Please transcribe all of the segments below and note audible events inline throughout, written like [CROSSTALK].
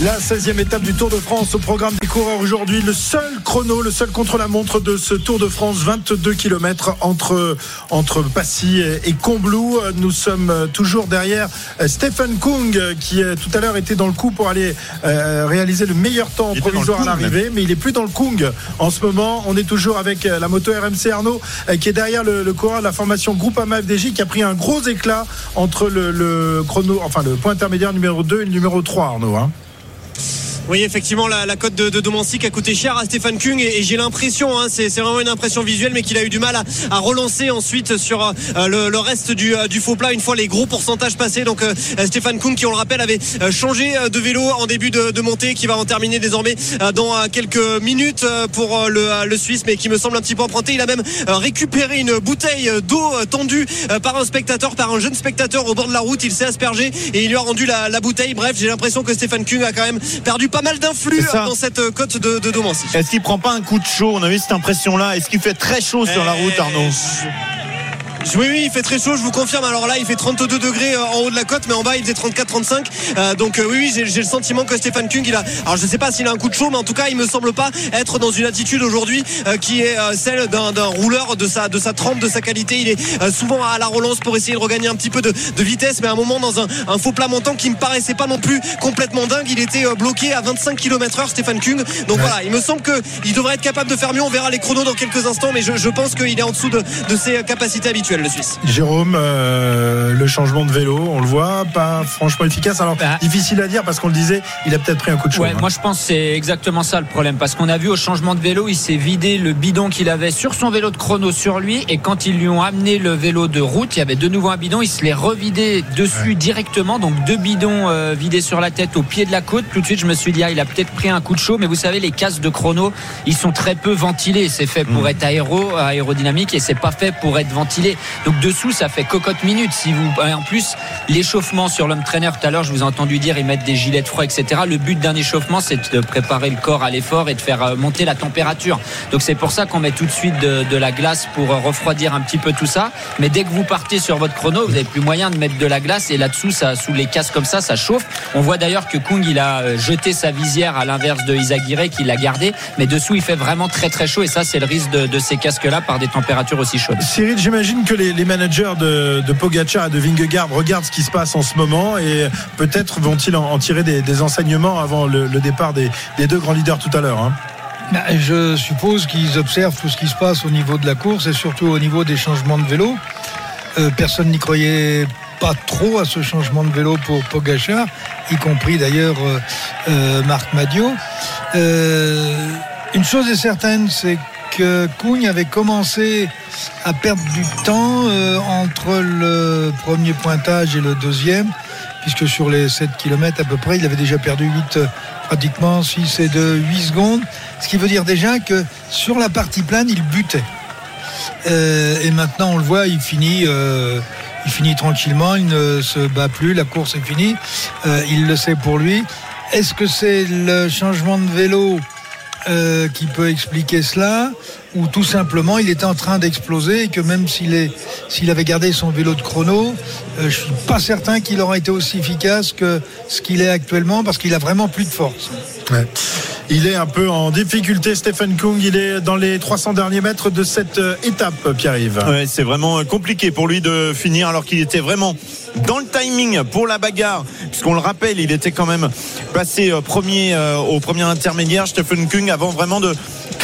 La 16e étape du Tour de France au programme des coureurs aujourd'hui. Le seul chrono, le seul contre-la-montre de ce Tour de France, 22 km entre, entre Passy et Combloux. Nous sommes toujours derrière Stephen Kung qui tout à l'heure était dans le coup pour aller euh, réaliser le meilleur temps provisoire à l'arrivée, mais il est plus dans le Kung en ce moment. On est toujours avec la moto RMC Arnaud euh, qui est derrière le, le coureur de la formation Groupama FDJ qui a pris un gros éclat entre le, le chrono, enfin le point intermédiaire numéro 2 et le numéro 3 Arnaud. Hein. Oui, effectivement, la, la cote de, de a coûté cher à Stéphane Kung et, et j'ai l'impression, hein, c'est vraiment une impression visuelle, mais qu'il a eu du mal à, à relancer ensuite sur euh, le, le, reste du, euh, du, faux plat une fois les gros pourcentages passés. Donc euh, Stéphane Kung, qui on le rappelle, avait euh, changé euh, de vélo en début de, de montée, qui va en terminer désormais dans quelques minutes pour le, le, Suisse, mais qui me semble un petit peu emprunté. Il a même récupéré une bouteille d'eau tendue par un spectateur, par un jeune spectateur au bord de la route. Il s'est aspergé et il lui a rendu la, la bouteille. Bref, j'ai l'impression que Stéphane Kung a quand même perdu pas mal d'influx dans cette côte de, de Domancy. Est-ce qu'il prend pas un coup de chaud On a eu cette impression-là? Est-ce qu'il fait très chaud sur la route, Arnaud? Oui, oui, il fait très chaud, je vous confirme. Alors là, il fait 32 degrés euh, en haut de la côte, mais en bas, il faisait 34-35. Euh, donc euh, oui, oui, j'ai le sentiment que Stéphane Kung, il a. Alors je sais pas s'il a un coup de chaud, mais en tout cas, il me semble pas être dans une attitude aujourd'hui qui est celle d'un rouleur de sa de sa trempe, de sa qualité. Il est souvent à la relance pour essayer de regagner un petit peu de, vitesse, mais à un moment dans un, faux plat montant qui me paraissait pas non plus complètement dingue. Il était bloqué à 25 km/h, Stéphane Kung. Donc voilà, il me semble que il devrait être capable de faire mieux. On verra les chronos dans quelques instants, mais je, pense qu'il est en dessous de, de ses capacités habituelles, le Suisse. Jérôme, euh, le changement de vélo, on le voit, pas franchement efficace. Alors bah, difficile à dire parce qu'on le disait, il a peut-être pris un coup de chaud. Ouais, hein. moi je pense que c'est exactement ça le problème parce qu'on a vu au changement de vélo, il s'est vidé le bidon qu'il avait sur son vélo de chrono sur lui et quand ils lui ont amené le vélo de route, il y avait de nouveau un bidon, il se l'est revidé dessus ouais. directement, donc deux bidons euh, vidés sur la tête au pied de la côte. Tout de suite, je me suis dit, ah, il a peut-être pris un coup de chaud, mais vous savez, les casques de chrono, ils sont très peu ventilés. C'est fait pour mmh. être aéro, aérodynamique et c'est pas fait pour être ventilé. Donc dessous, ça fait cocotte minute. Si vous, en plus, l'échauffement sur l'homme trainer, tout à l'heure, je vous ai entendu dire, ils mettent des gilets de froid, etc. Le but d'un échauffement, c'est de préparer le corps à l'effort et de faire monter la température. Donc c'est pour ça qu'on met tout de suite de, la glace pour refroidir un petit peu tout ça. Mais dès que vous partez sur votre chrono, vous n'avez plus moyen de mettre de la glace et là-dessous, ça, sous les casques comme ça, ça chauffe. On voit d'ailleurs que Kung, il a jeté sa visière à l'inverse de Isagire qui l'a gardé, mais dessous, il fait vraiment très très chaud et ça, c'est le risque de, de ces casques-là par des températures aussi chaudes. Cyril, j'imagine que les, managers de, de Pogacar et de Vingegaard regardent ce qui se passe en ce moment et peut-être vont-ils en, tirer des, enseignements avant le, départ des, deux grands leaders tout à l'heure. Hein. Je suppose qu'ils observent tout ce qui se passe au niveau de la course et surtout au niveau des changements de vélo. Euh, personne n'y croyait pas trop à ce changement de vélo pour Pogacar, y compris d'ailleurs euh, euh, Marc Madio. Euh, une chose est certaine, c'est que Kuhn avait commencé à perdre du temps euh, entre le premier pointage et le deuxième, puisque sur les 7 km à peu près, il avait déjà perdu 8, euh, pratiquement 6 et 2, 8 secondes. Ce qui veut dire déjà que sur la partie plane, il butait. Euh, et maintenant, on le voit, il finit, il finit tranquillement, il ne se bat plus, la course est finie. Il le sait pour lui. Est-ce que c'est le changement de vélo euh, qui peut expliquer cela, ou tout simplement il était en train d'exploser et que même s'il est s'il avait gardé son vélo de chrono, euh, je suis pas certain qu'il aurait été aussi efficace que ce qu'il est actuellement parce qu'il a vraiment plus de force. Ouais. Il est un peu en difficulté, Stephen Kung. Il est dans les 300 derniers mètres de cette étape, Pierre-Yves. Ouais, c'est vraiment compliqué pour lui de finir alors qu'il était vraiment dans le timing pour la bagarre, puisqu'on le rappelle, il était quand même passé premier euh, au premier intermédiaire, Stephen Kung, avant vraiment de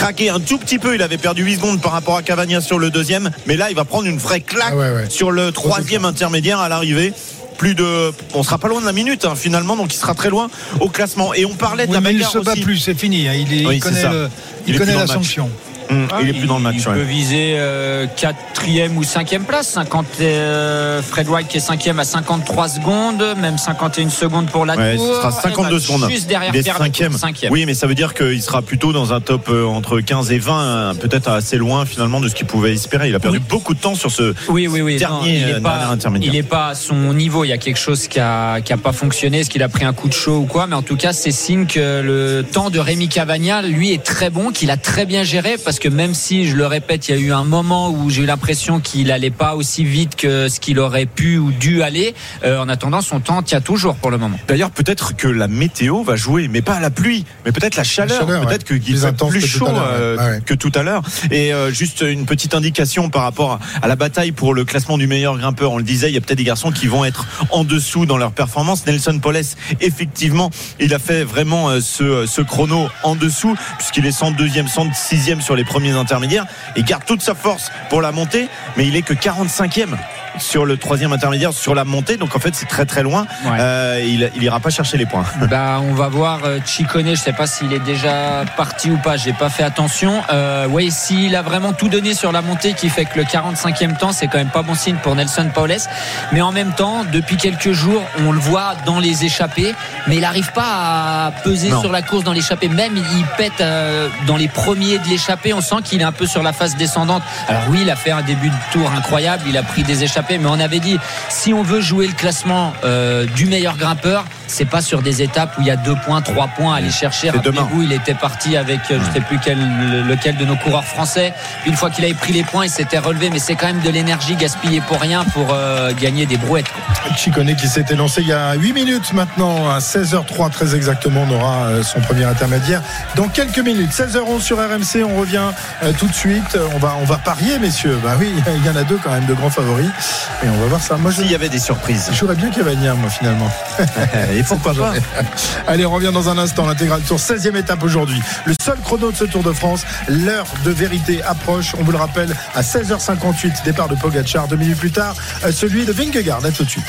craquer un tout petit peu. Il avait perdu 8 secondes par rapport à Cavagna sur le deuxième, mais là, il va prendre une vraie claque ah ouais, ouais. sur le troisième intermédiaire à l'arrivée plus de on sera pas loin de la minute hein, finalement donc il sera très loin au classement et on parlait oui, de la mais bagarre il se bat aussi. plus c'est fini hein. il, est, oui, il, connaît, le, il, il connaît la sanction Mmh, ah, il est plus dans le match. Il ouais. peut viser euh, quatrième ou cinquième place. 50, euh, Fred White qui est cinquième à 53 secondes, même 51 secondes pour la ouais, tour. Ce sera 52 secondes. Juste derrière il est Pierre cinquième. cinquième. Oui, mais ça veut dire qu'il sera plutôt dans un top euh, entre 15 et 20, peut-être assez loin finalement de ce qu'il pouvait espérer. Il a perdu oui. beaucoup de temps sur ce oui, oui, oui. dernier, non, il est pas, intermédiaire. Il n'est pas à son niveau. Il y a quelque chose qui a, qui a pas fonctionné. Est-ce qu'il a pris un coup de chaud ou quoi? Mais en tout cas, c'est signe que le temps de Rémi Cavagna, lui, est très bon, qu'il a très bien géré parce parce que même si, je le répète, il y a eu un moment où j'ai eu l'impression qu'il allait pas aussi vite que ce qu'il aurait pu ou dû aller, euh, en attendant, son temps tient toujours pour le moment. D'ailleurs, peut-être que la météo va jouer, mais pas la pluie, mais peut-être la chaleur. chaleur, ouais. peut-être qu'il Plus fait intense plus que tout chaud à l'heure, euh. Ouais. que tout à l'heure. Et euh, juste une petite indication par rapport à la bataille pour le classement du meilleur grimpeur. On le disait, il y a peut-être des garçons qui vont être en dessous dans leur performance. Nelson Poles, effectivement, il a fait vraiment ce, ce chrono en dessous, puisqu'il est 102e, 106e sur les premiers intermédiaires. Il garde toute sa force pour la montée, mais il est que 45e sur le troisième intermédiaire sur la montée donc en fait c'est très très loin Ouais. Euh, il, il ira pas chercher les points [LAUGHS] Bah, on va voir euh, Chicone. Je sais pas s'il est déjà parti ou pas. J'ai pas fait attention. Euh, oui, s'il a vraiment tout donné sur la montée, qui fait que le 45e temps, c'est quand même pas bon signe pour Nelson Paules. Mais en même temps, depuis quelques jours, on le voit dans les échappées, mais il n'arrive pas à peser Non. sur la course dans l'échappée. Même il pète euh, dans les premiers de l'échappée. On sent qu'il est un peu sur la phase descendante. Alors oui, il a fait un début de tour incroyable. Il a pris des échappées, mais on avait dit si on veut jouer le classement euh, du meilleur grimpeur, c'est pas sur des étapes où il y a deux points, trois points à aller chercher. Rappelez-vous, il était parti avec euh, je sais plus quel, lequel de nos coureurs français. Une fois qu'il avait pris les points, il s'était relevé, mais c'est quand même de l'énergie gaspillée pour rien pour euh, gagner des brouettes. Chicone qui s'était lancé il y a 8 minutes maintenant, à 16h03 très exactement, on aura euh, son premier intermédiaire dans quelques minutes. 16h11 sur RMC, on revient euh, tout de suite. On va, on va parier, messieurs. Bah oui, [LAUGHS] il y en a deux quand même de grands favoris. Et on va voir ça. Moi, je, s'il y avait des surprises j'aurais bien Cavagna, moi, finalement. [LAUGHS] et pourquoi pas [LAUGHS] Allez, on revient dans un instant. L'intégral tour, 16e étape aujourd'hui. Le seul chrono de ce Tour de France. L'heure de vérité approche. On vous le rappelle, à 16h58, départ de Pogacar. Deux minutes plus tard, euh, celui de Vingegaard. À tout de suite.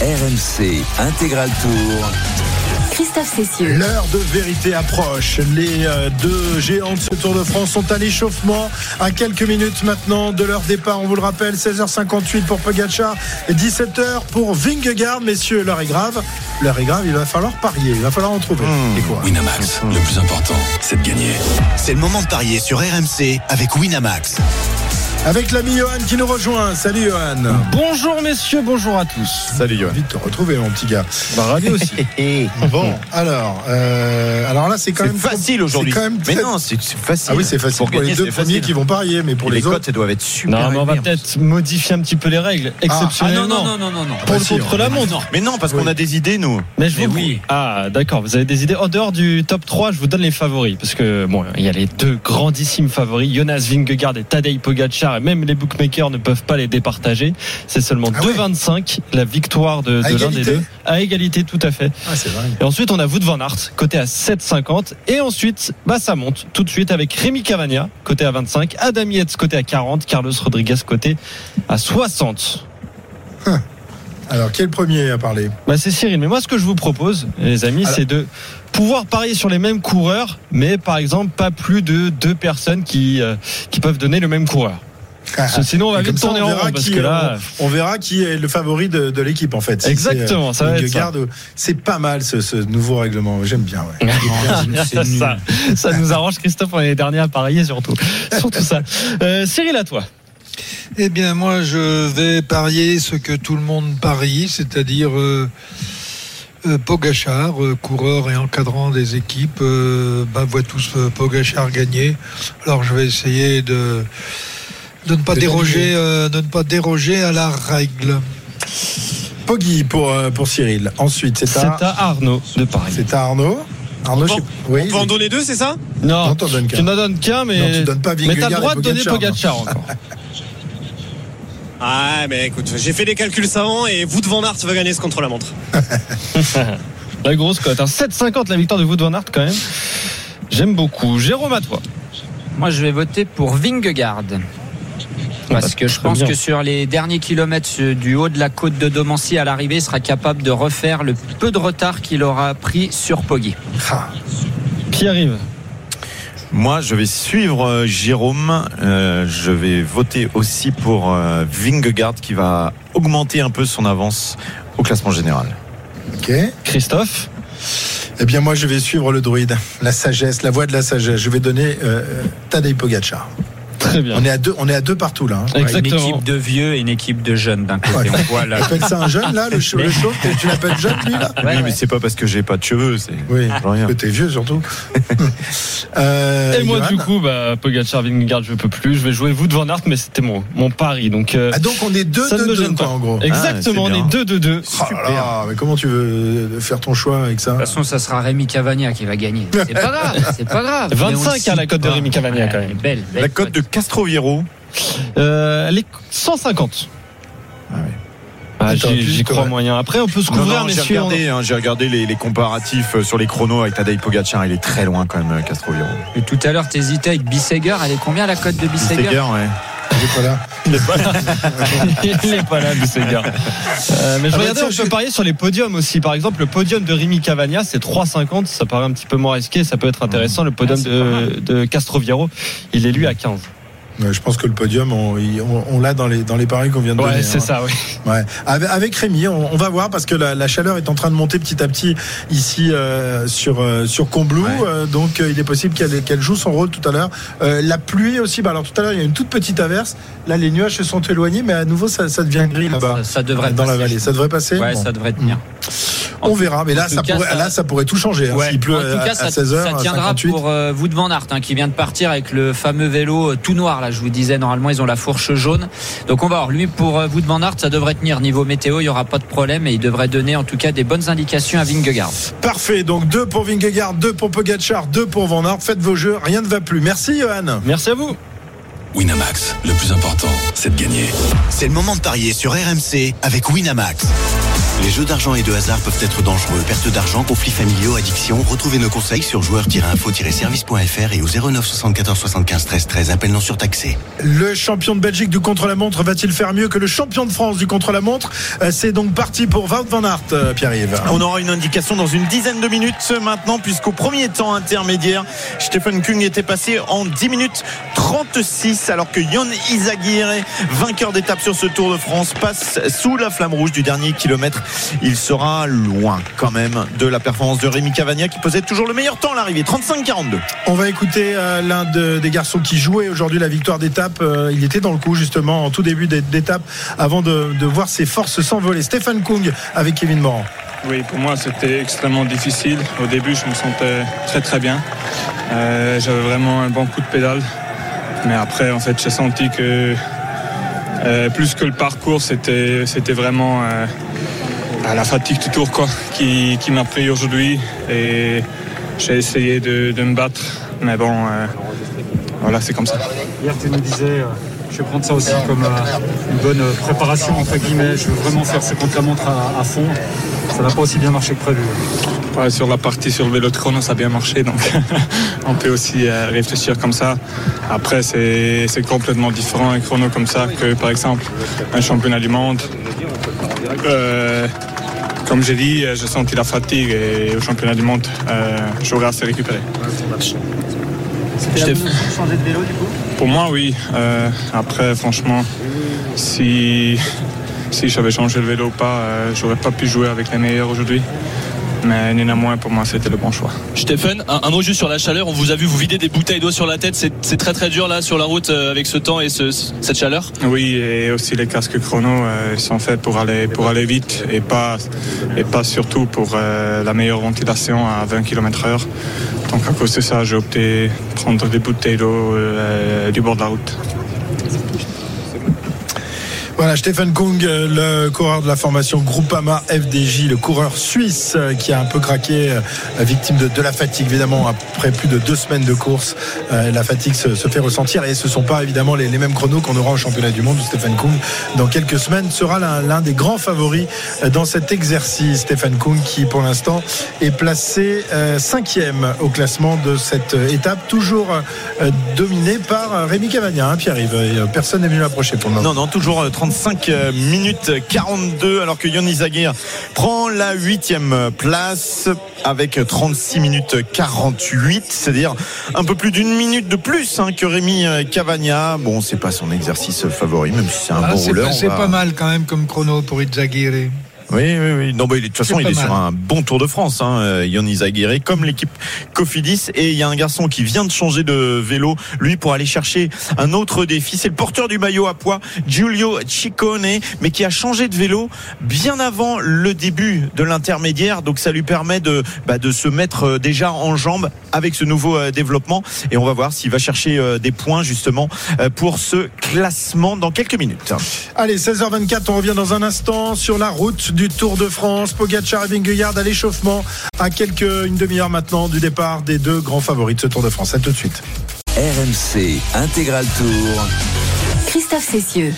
RMC Intégral Tour. Christophe Cessieux. L'heure de vérité approche. Les euh, deux géants de ce Tour de France sont à l'échauffement à quelques minutes maintenant de leur départ. On vous le rappelle, 16h58 pour Pogacar et 17h pour Vingegaard. Messieurs, l'heure est grave. L'heure est grave, il va falloir parier. Il va falloir en trouver. Et quoi? Winamax, le plus important, c'est de gagner. C'est le moment de parier sur RMC avec Winamax. Avec l'ami Johan qui nous rejoint. Salut Johan. Bonjour messieurs, bonjour à tous. salut Johan Vite de te retrouver mon petit gars. Bah, ravi aussi. [LAUGHS] Bon, alors, euh, alors là c'est quand même facile aujourd'hui mais non c'est facile Ah oui, c'est facile pour, gagner, les deux premiers facile. qui vont parier, mais pour Et les, les autres. cotes elles doivent être super Non, mais on va peut-être modifier un petit peu les règles, Ah non, exceptionnellement. non, non, non, non, non. Pour Bah si, contre on- la montre. mais non parce qu'on a des idées nous Mais je Mais vous oui. Ah, d'accord, vous avez des idées. En dehors du top 3, je vous donne les favoris. Parce que, bon, il y a les deux grandissimes favoris, Jonas Vingegaard et Tadej Pogacar. Même les bookmakers ne peuvent pas les départager. C'est seulement Ah ouais. 2,25 la victoire de, l'un des deux. À égalité, tout à fait. Ah. Et ensuite, on a Wout van Aert, côté à 7,50. Et ensuite, bah, ça monte tout de suite avec Rémi Cavagna, côté à 25. Adam Yates, côté à 40. Carlos Rodriguez, côté à 60. Alors, qui est le premier à parler? Bah, c'est Cyril. Mais moi, ce que je vous propose, les amis, Alors- c'est de pouvoir parier sur les mêmes coureurs, mais par exemple, pas plus de deux personnes qui, euh, qui peuvent donner le même coureur. Que Sinon, on va vite ça, tourner en verra rond. Parce qui, que là, on, on verra qui est le favori de, de l'équipe en fait. Si Exactement, c'est, ça va être Vingegaard, C'est pas mal ce, ce nouveau règlement. J'aime bien. Ouais. [LAUGHS] ça, ça nous arrange, Christophe, on est les derniers à parier surtout. [LAUGHS] Surtout ça. Euh, Cyril, à toi. Eh bien, moi, je vais parier ce que tout le monde parie, c'est-à-dire euh, euh, Pogachar, euh, coureur et encadrant des équipes, euh, bah, voit tous euh, Pogachar gagner. Alors, je vais essayer de, de ne pas déroger, euh, de ne pas déroger à la règle. Poggi pour, euh, pour Cyril. Ensuite, c'est à, à Arnaud de Paris. c'est à Arnaud. Arnaud, On je sais- peut- oui. On peut en donner deux, c'est ça? Non, Non, t'en donnes qu'un. tu n'en donnes qu'un, mais, Non, tu donnes pas mais t'as le droit de donner Pogacar, encore. [LAUGHS] Ah, mais écoute, j'ai fait des calculs savants et vous devant Aert va gagner ce contre la [LAUGHS] montre. La grosse cote. hein. 7,50 la victoire de Wout van Aert quand même. J'aime beaucoup. Jérôme, à toi. Moi, je vais voter pour Vingegaard. Parce que [LAUGHS] je pense bien. que sur les derniers kilomètres euh, du haut de la côte de Domancy à l'arrivée, il sera capable de refaire le peu de retard qu'il aura pris sur Poggi. Ah, Qui arrive? Moi, je vais suivre euh, Jérôme. Euh, je vais voter aussi pour euh, Vingegaard qui va augmenter un peu son avance au classement général. ok. Christophe? Eh bien, moi, je vais suivre le druide. La sagesse, la voix de la sagesse. Je vais donner euh, Tadej Pogacar. Très bien. On est à deux, on est à deux partout là. hein. Une équipe de vieux et une équipe de jeunes d'un côté. Ouais. Tu appelles ça un jeune là, le, chauve- le chauve Tu l'appelles jeune lui là? Ouais, oui, ouais. mais c'est pas parce que j'ai pas de cheveux, c'est Oui, que t'es vieux surtout. [LAUGHS] Euh, Et moi, Johan? du coup, bah, Pogacar, Vingegaard, je peux plus. Je vais jouer Wout van Aert, mais c'était mon, mon pari. Donc, euh, Ah, donc on est 2 ça ne 2 me 2 gêne quoi pas. en gros. Exactement, Ah, on est 2-2-2. Oh là là, mais comment tu veux faire ton choix avec ça? De toute façon, ça sera Rémi Cavagna qui va gagner. C'est pas grave, c'est pas grave. [LAUGHS] Mais on le 25 à la cite cote de. Rémi Cavagna, quand même. Belle La cote de Castroviero. Euh, elle est 150. Ah ouais. Ah, j'y crois ouais. moyen. Après, on peut se couvrir, non, j'ai messieurs. regardé, hein, j'ai regardé les, les comparatifs euh, sur les chronos avec Tadej Pogacar. Il est très loin quand même, euh, Castroviero. Et tout à l'heure, t'hésitais avec Bisseger. Elle est combien la cote de Bisseger Bisseger, ouais. Il est pas là. Il est pas là, [LAUGHS] Bisseger. Euh, mais je Ah regardais, on je- peut parier sur les podiums aussi. Par exemple, le podium de Rémi Cavagna, c'est 3,50. Ça paraît un petit peu moins risqué. Ça peut être intéressant. Le podium Ah, de, de Castroviero, il est lui à 15. Ouais, je pense que le podium, on, il- on- on l'a dans les, dans les paris qu'on vient de donner. Ouais, c'est hein. ça, oui. Ouais. Avec, avec Rémi, on, on va voir parce que la, la chaleur est en train de monter petit à petit ici euh, sur euh, sur Combloux. Ouais. Euh, donc euh, il est possible qu'elle qu'elle joue son rôle tout à l'heure. La pluie aussi. Bah alors tout à l'heure il y a une toute petite averse. Là les nuages se sont éloignés, mais à nouveau ça, ça devient gris là-bas ça, ça devrait dans la passer. vallée. Ça devrait passer. Ouais, Bon. ça devrait tenir. On verra. Mais là ça cas, pourrait ça- là ça pourrait tout changer. hein, Ouais. S'il pleut en tout à, cas, à ça, 16 h ça tiendra pour euh, Wout van Aert, hein, qui vient de partir avec le fameux vélo tout noir. Là, je vous disais, normalement, ils ont la fourche jaune. Donc, on va voir. Lui, pour euh, Wout van Aert, ça devrait tenir niveau météo. Il y aura pas de problème et il devrait donner, en tout cas, des bonnes indications à Vingegaard. Parfait. Donc deux pour Vingegaard, deux pour Pogacar, deux pour Van Aert. Faites vos jeux. Rien ne va plus. Merci Johan. Merci à vous. Winamax, le plus important, c'est de gagner. C'est le moment de parier sur RMC avec Winamax. Les jeux d'argent et de hasard peuvent être dangereux. Perte d'argent, conflits familiaux, addiction. Retrouvez nos conseils sur joueurs-info-service.fr et au 09 74 75 13 13. Appel non surtaxé. Le champion de Belgique du contre-la-montre va-t-il faire mieux que le champion de France du contre-la-montre? Euh, C'est donc parti pour Wout van Aert, euh, Pierre-Yves. On aura une indication dans une dizaine de minutes maintenant, puisqu'au premier temps intermédiaire, Stephen Kung était passé en 10 minutes 36, alors que Yon Izagirre, vainqueur d'étape sur ce Tour de France, passe sous la flamme rouge du dernier kilomètre. Il sera loin quand même de la performance de Rémi Cavagna qui possède toujours le meilleur temps à l'arrivée, 35-42. On va écouter euh, l'un de- des garçons qui jouait aujourd'hui la victoire d'étape. Euh, il était dans le coup justement en tout début d'é- d'étape avant de, de voir ses forces s'envoler. Stéphane Kung avec Kevin Morand. Oui, pour moi, c'était extrêmement difficile. Au début, je me sentais très très bien. Euh, J'avais vraiment un bon coup de pédale. Mais après, en fait, j'ai senti que euh, plus que le parcours, c'était c'était vraiment euh, la fatigue du tour quoi, qui, qui m'a pris aujourd'hui. Et j'ai essayé de, de me battre. Mais bon, euh, voilà, c'est comme ça. Hier, tu nous disais, je vais prendre ça aussi comme une bonne préparation, entre guillemets. Je veux vraiment faire ce contre-la-montre à fond. Ça n'a pas aussi bien marché que prévu. Ouais, sur la partie sur le vélo de chrono, ça a bien marché, donc [LAUGHS] on peut aussi euh, réfléchir comme ça. Après, c'est c'est complètement différent un chrono comme ça que par exemple un championnat du monde. Euh, comme j'ai dit, euh, j'ai senti la fatigue et au championnat du monde, euh, j'aurais assez récupéré. C'était changer de vélo, du coup? Pour moi, oui. Euh, après, franchement, si, si j'avais changé le vélo ou pas, euh, j'aurais pas pu jouer avec les meilleurs aujourd'hui. Mais néanmoins, pour moi, c'était le bon choix. Stéphane, un, un mot juste sur la chaleur. On vous a vu vous vider des bouteilles d'eau sur la tête. C'est très très dur là sur la route euh, avec ce temps et ce- cette chaleur. Oui, et aussi les casques chrono, euh, sont faits pour aller, pour aller vite et pas, et pas surtout pour euh, la meilleure ventilation à 20 km/h. Donc à cause de ça, j'ai opté prendre des bouteilles d'eau du bord de la route. Voilà, Stéphane Kung, euh, le coureur de la formation Groupama FDJ, le coureur suisse euh, qui a un peu craqué, euh, victime de, la fatigue, évidemment, après plus de deux semaines de course. la fatigue se, fait ressentir et ce ne sont pas évidemment les, mêmes chronos qu'on aura au championnat du monde Stéphane Kung, dans quelques semaines, sera l'un des grands favoris dans cet exercice. Stéphane Kung qui, pour l'instant, est placé cinquième au classement de cette étape, toujours dominé par Rémi Cavagna, hein, Pierre-Yves. Personne n'est venu l'approcher pour le moment. Non, non, toujours 35 minutes 42, alors que Yon Izagir prend la huitième place avec 36 minutes 48, c'est-à-dire un peu plus d'une minute de plus hein, que Rémi euh, Cavagna. Bon, c'est pas son exercice favori, même si c'est un Ah, bon rouleur. c'est va- pas mal quand même comme chrono pour Izaguirre. Oui, oui, oui. Non, bah, de toute façon, il est sur un bon Tour de France, hein, euh, Yannis Aguirre, comme l'équipe Cofidis. Et il y a un garçon qui vient de changer de vélo, lui, pour aller chercher un autre défi. C'est le porteur du maillot à poids, Giulio Ciccone, mais qui a changé de vélo bien avant le début de l'intermédiaire. Donc, ça lui permet de, bah, de se mettre euh, déjà en jambes avec ce nouveau euh, développement. Et on va voir s'il va chercher euh, des points, justement, euh, pour ce classement dans quelques minutes. Allez, 16h24, on revient dans un instant sur la route du Tour de France. Pogacar et Vingegaard à l'échauffement à quelques une demi-heure maintenant du départ des deux grands favoris de ce Tour de France. À tout de suite. RMC Intégral Tour. Christophe Cessieux.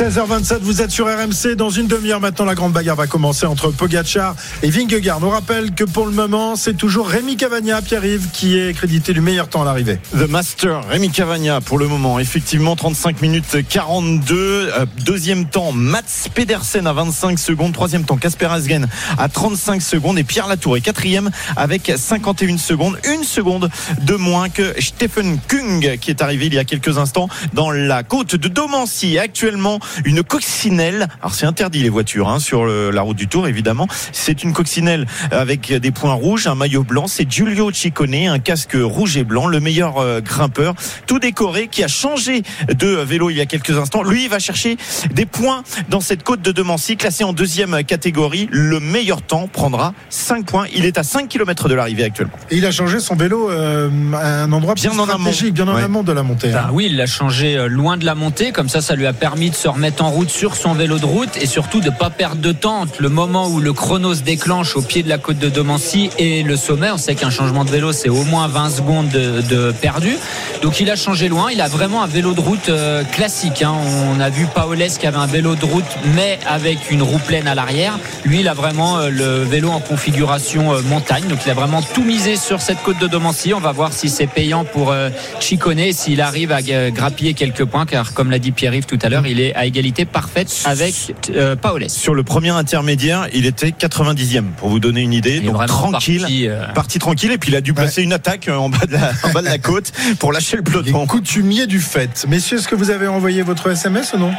16h27, vous êtes sur RMC. Dans une demi-heure maintenant, la grande bagarre va commencer entre Pogacar et Vingegaard. On rappelle que pour le moment, c'est toujours Rémi Cavagna, Pierre-Yves, qui est crédité du meilleur temps à l'arrivée. The Master, Rémi Cavagna pour le moment. Effectivement, 35 minutes 42. Euh, Deuxième temps, Mats Pedersen à 25 secondes. Troisième temps, Casper Asgen à 35 secondes. Et Pierre Latour est quatrième avec 51 secondes. Une seconde de moins que Stephen Kung qui est arrivé il y a quelques instants dans la côte de Domancy. Actuellement, une coccinelle. Alors c'est interdit les voitures hein, sur le- la route du Tour évidemment. C'est une coccinelle avec des points rouges, un maillot blanc. C'est Giulio Ciccone, un casque rouge et blanc, le meilleur euh, grimpeur, tout décoré, qui a changé de vélo il y a quelques instants. Lui, il va chercher des points dans cette côte de Demancy, classé en deuxième catégorie. Le meilleur temps prendra 5 points. Il est à 5 km de l'arrivée actuellement. Et il a changé son vélo euh, à un endroit Bien plus en amont. stratégique, bien en Ouais. amont de la montée. hein. Ben oui, il l'a changé euh, loin de la montée, comme ça, ça lui a permis de se remettre en route sur son vélo de route et surtout de pas perdre de temps entre le moment où le chrono se déclenche au pied de la côte de Domancy et le sommet. On sait qu'un changement de vélo, c'est au moins 20 secondes de, perdu. Donc il a changé loin. Il a vraiment un vélo de route euh, classique. hein. On a vu Paoles qui avait un vélo de route, mais avec une roue pleine à l'arrière. Lui, il a vraiment euh, le vélo en configuration euh, montagne. Donc il a vraiment tout misé sur cette côte de Domancy. On va voir si c'est payant pour Chicone, s'il arrive à grappiller quelques points, car comme l'a dit Pierre-Yves tout à l'heure, il est à égalité parfaite avec euh, Paoles. Sur le premier intermédiaire, il était 90e pour vous donner une idée. Donc tranquille. parti, euh, Parti tranquille et puis il a dû placer une attaque euh, en bas de la, en bas de la côte pour lâcher le Les peloton. coutumiers du fait. Messieurs, est-ce que vous avez envoyé votre SMS ou non?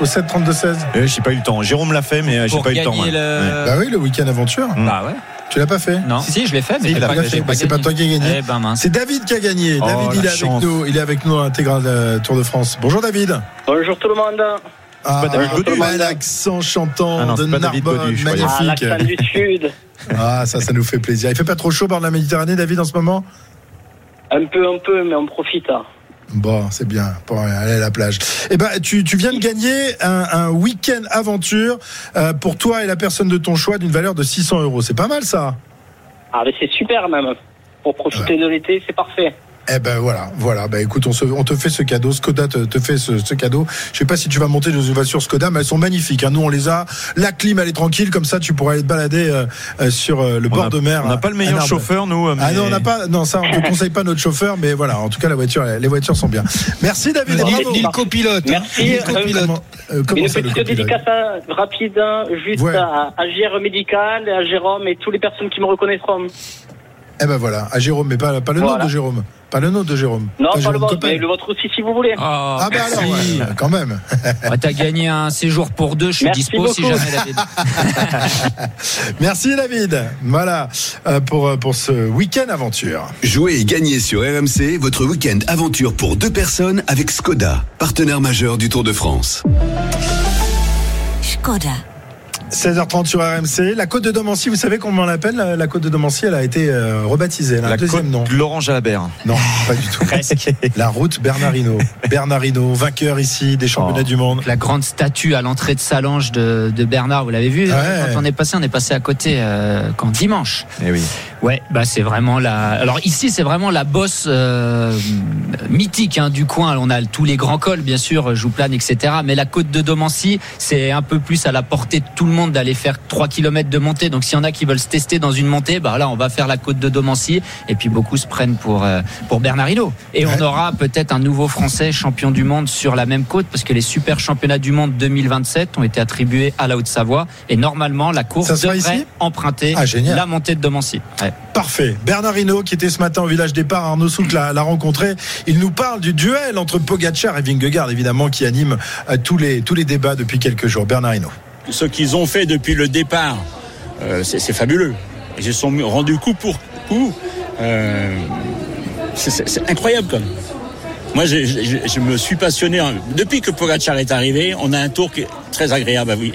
Au 7 32 16 Euh, j'ai pas eu le temps. Jérôme l'a fait, mais euh, j'ai pas eu le temps. ouais. le. Bah oui, le week-end aventure. Mm. Bah ouais. Tu l'as pas fait Non, si, je l'ai fait, mais Si, j'ai il l'a pas, pas fait. Bah, c'est pas toi qui as gagné. Eh ben. C'est David qui a gagné. Oh, David, il est avec nous. Il est avec nous à l'intégral euh, Tour de France. Bonjour David. Bonjour tout le monde. Ah, pas David Godu. bel accent chantant Ah non, de pas Narbonne, croyais. Ah, magnifique. l'accent du Sud. [LAUGHS] Ah, ça, ça nous fait plaisir. Il fait pas trop chaud de la Méditerranée, David, en ce moment? Un peu, un peu, mais on profite. hein. Bon, c'est bien pour aller à la plage. Eh ben, tu, tu viens de gagner un, un week-end aventure euh, pour toi et la personne de ton choix d'une valeur de 600 euros. C'est pas mal, ça Ah, mais c'est super même. Pour profiter de l'été, c'est parfait. Eh ben voilà, voilà. Bah écoute, on, se- on te fait ce cadeau. Skoda te, te fait ce, ce cadeau. Je sais pas si tu vas monter dans une voiture Skoda, mais elles sont magnifiques. hein. Nous, on les a. La clim, elle est tranquille, comme ça, tu pourras aller te balader euh, euh, sur euh, le On bord a- de mer. On n'a pas le meilleur chauffeur, nous. euh, Ah mais- non, on n'a pas. Non, ça, on ne conseille pas notre chauffeur, mais voilà. En tout cas, la voiture, les voitures sont bien. Merci David. Ni, bravo. ni le copilote. hein. Merci. Ni le Euh, copilote. Comment, euh, comment Une petite dédicace hein, rapide, hein, juste Ouais. à, à JR Médical, à Jérôme et toutes les personnes qui me reconnaîtront. Eh ben voilà, à Jérôme, mais pas, pas le nom de Jérôme. Pas le nom de Jérôme. Non, pas, Jérôme le vôtre, mais le vôtre aussi si vous voulez. Oh, Ah bah merci. alors, ouais, quand même. [LAUGHS] Ouais, T'as gagné un séjour pour deux, je suis Merci dispo si jamais David. [LAUGHS] Merci David. Voilà euh, pour, euh, pour ce week-end aventure. Jouez et gagnez sur RMC votre week-end aventure pour deux personnes avec Skoda, partenaire majeur du Tour de France. Skoda. 16h30 sur RMC. La côte de Domancy, vous savez comment on l'appelle la, la côte de Domancy, elle a été euh, rebaptisée. Elle a un La deuxième côte nom. de Laurent Jalabert. Non, pas du tout. [LAUGHS] La route Bernardino. Bernardino, vainqueur ici des championnats Oh. du monde. La grande statue à l'entrée de Salange de, de Bernard, vous l'avez vu? Ouais. Quand on est passé, on est passé à côté euh, quand dimanche. Eh oui. Ouais, bah c'est vraiment la. Alors ici, c'est vraiment la bosse euh, mythique hein, du coin. On a tous les grands cols, bien sûr, Jouplane, etc. Mais la côte de Domancy, c'est un peu plus à la portée de tout le monde d'aller faire 3 km de montée. Donc s'il y en a qui veulent se tester dans une montée, bah là, on va faire la côte de Domancy. Et puis beaucoup se prennent pour euh, pour Bernard Hinault. Et on aura peut-être un nouveau Français champion du monde sur la même côte, parce que les super championnats du monde 2027 ont été attribués à la Haute-Savoie. Et normalement, la course devrait ici? emprunter Ah, la montée de Domancy. Ouais. Parfait. Bernard Hinault, qui était ce matin au village départ, Arnaud Souk l'a rencontré. Il nous parle du duel entre Pogacar et Vingegaard, évidemment, qui anime euh, tous les, tous les débats depuis quelques jours. Bernard Hinault. ce qu'ils ont fait depuis le départ, euh, c'est fabuleux. Ils se sont rendus coup pour coup. Euh, c'est- incroyable même. Moi, je, me suis passionné. Depuis que Pogacar est arrivé, on a un tour qui est très agréable à vivre.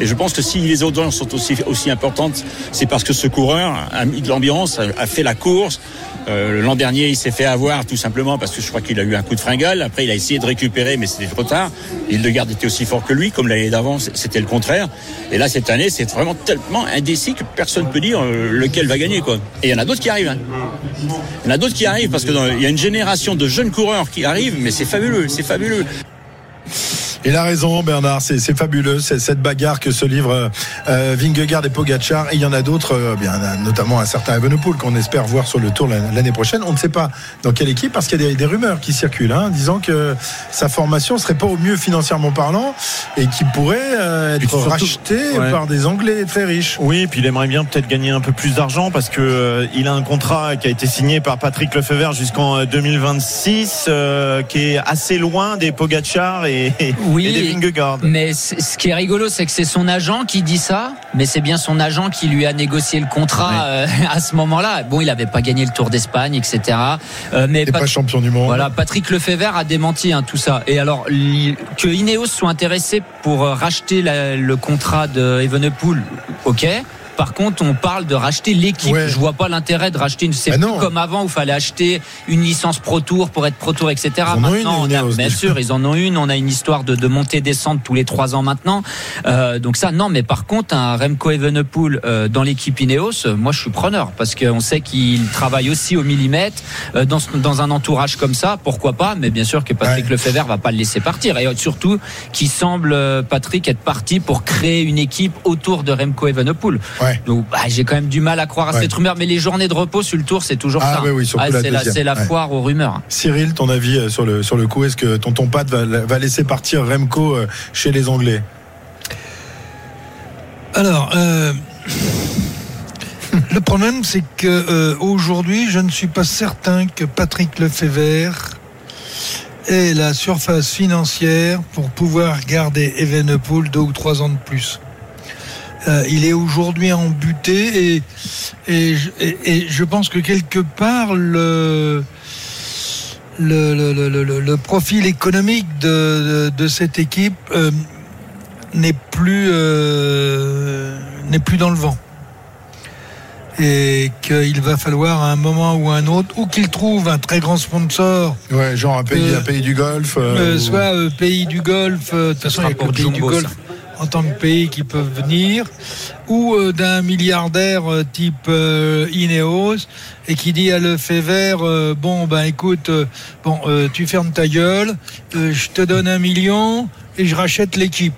Et je pense que si les audiences sont aussi, aussi importantes, c'est parce que ce coureur a mis de l'ambiance, a, fait la course. Euh, L'an dernier, il s'est fait avoir tout simplement parce que je crois qu'il a eu un coup de fringale. Après, il a essayé de récupérer, mais c'était trop tard. Il de garde était aussi fort que lui, comme l'année d'avant, c'était le contraire. Et là, cette année, c'est vraiment tellement indécis que personne ne peut dire euh, lequel va gagner. Quoi. Et il y en a d'autres qui arrivent. hein. Il y en a d'autres qui arrivent parce que dans- il y a une génération de jeunes coureurs qui arrivent, mais c'est fabuleux, c'est fabuleux. Il a raison, Bernard. C'est fabuleux, c'est cette bagarre que se livrent euh, Vingegaard et Pogacar. Et il y en a d'autres, euh, bien notamment un certain Evenepoel qu'on espère voir sur le Tour l'an- l'année prochaine. On ne sait pas dans quelle équipe parce qu'il y a des, des rumeurs qui circulent, hein, disant que sa formation serait pas au mieux financièrement parlant et qu'il pourrait euh, être surtout- racheté Ouais. par des Anglais très riches. Oui, et puis il aimerait bien peut-être gagner un peu plus d'argent parce que euh, il a un contrat qui a été signé par Patrick Lefebvre jusqu'en euh, 2026, euh, qui est assez loin des Pogacar et, et Oui, des Vingegaard. mais ce qui est rigolo, c'est que c'est son agent qui dit ça, mais c'est bien son agent qui lui a négocié le contrat euh, [LAUGHS] à ce moment-là. Bon, il n'avait pas gagné le Tour d'Espagne, etc. Euh, mais Pat- pas champion du monde. Voilà, Patrick Lefebvre a démenti hein, tout ça. Et alors, que Ineos soit intéressé pour euh, racheter la- le contrat de Evenepoel, ok. Par contre, on parle de racheter l'équipe. Ouais. Je vois pas l'intérêt de racheter une. C'est Bah plus comme avant où fallait acheter une licence Pro Tour pour être Pro Tour, etc. Ils en maintenant, on a- bien sûr, ils en ont une. On a une histoire de, de montée descente tous les trois ans maintenant. Euh, donc ça, non. Mais par contre, un Remco Evenepoel euh, dans l'équipe Ineos, euh, moi, je suis preneur parce qu'on sait qu'il travaille aussi au millimètre euh, dans, dans un entourage comme ça. Pourquoi pas? Mais bien sûr que Patrick Ouais. Lefebvre va pas le laisser partir. Et surtout, qui semble euh, Patrick être parti pour créer une équipe autour de Remco Evenepoel. Ouais. Donc, bah, j'ai quand même du mal à croire à Ouais. cette rumeur. Mais les journées de repos sur le tour, c'est toujours Ah ça. oui, la c'est la, foire aux rumeurs. Cyril, ton avis euh, sur le, sur le coup Est-ce que tonton Pat va, va laisser partir Remco euh, chez les Anglais? Alors, euh, [LAUGHS] le problème, c'est que euh, aujourd'hui, je ne suis pas certain que Patrick Lefebvre ait la surface financière pour pouvoir garder Evenepoel deux ou trois ans de plus. Euh, il est aujourd'hui embuté et, et, je- et- et je pense que quelque part le le, le- le- le- le- le profil économique de, de- de cette équipe euh, n'est plus euh, n'est plus dans le vent et qu'il va falloir à un moment ou à un autre ou qu'il trouve un très grand sponsor Ouais, genre un pays, Euh, un pays du Golfe. euh, euh, ou- soit euh, pays du Golfe, de toute façon il n'y a pays du Golfe en tant que pays qui peuvent venir, ou euh, d'un milliardaire euh, type euh, Ineos et qui dit à Lefebvre euh, bon ben écoute bon tu fermes ta gueule, je te donne un million et je rachète l'équipe.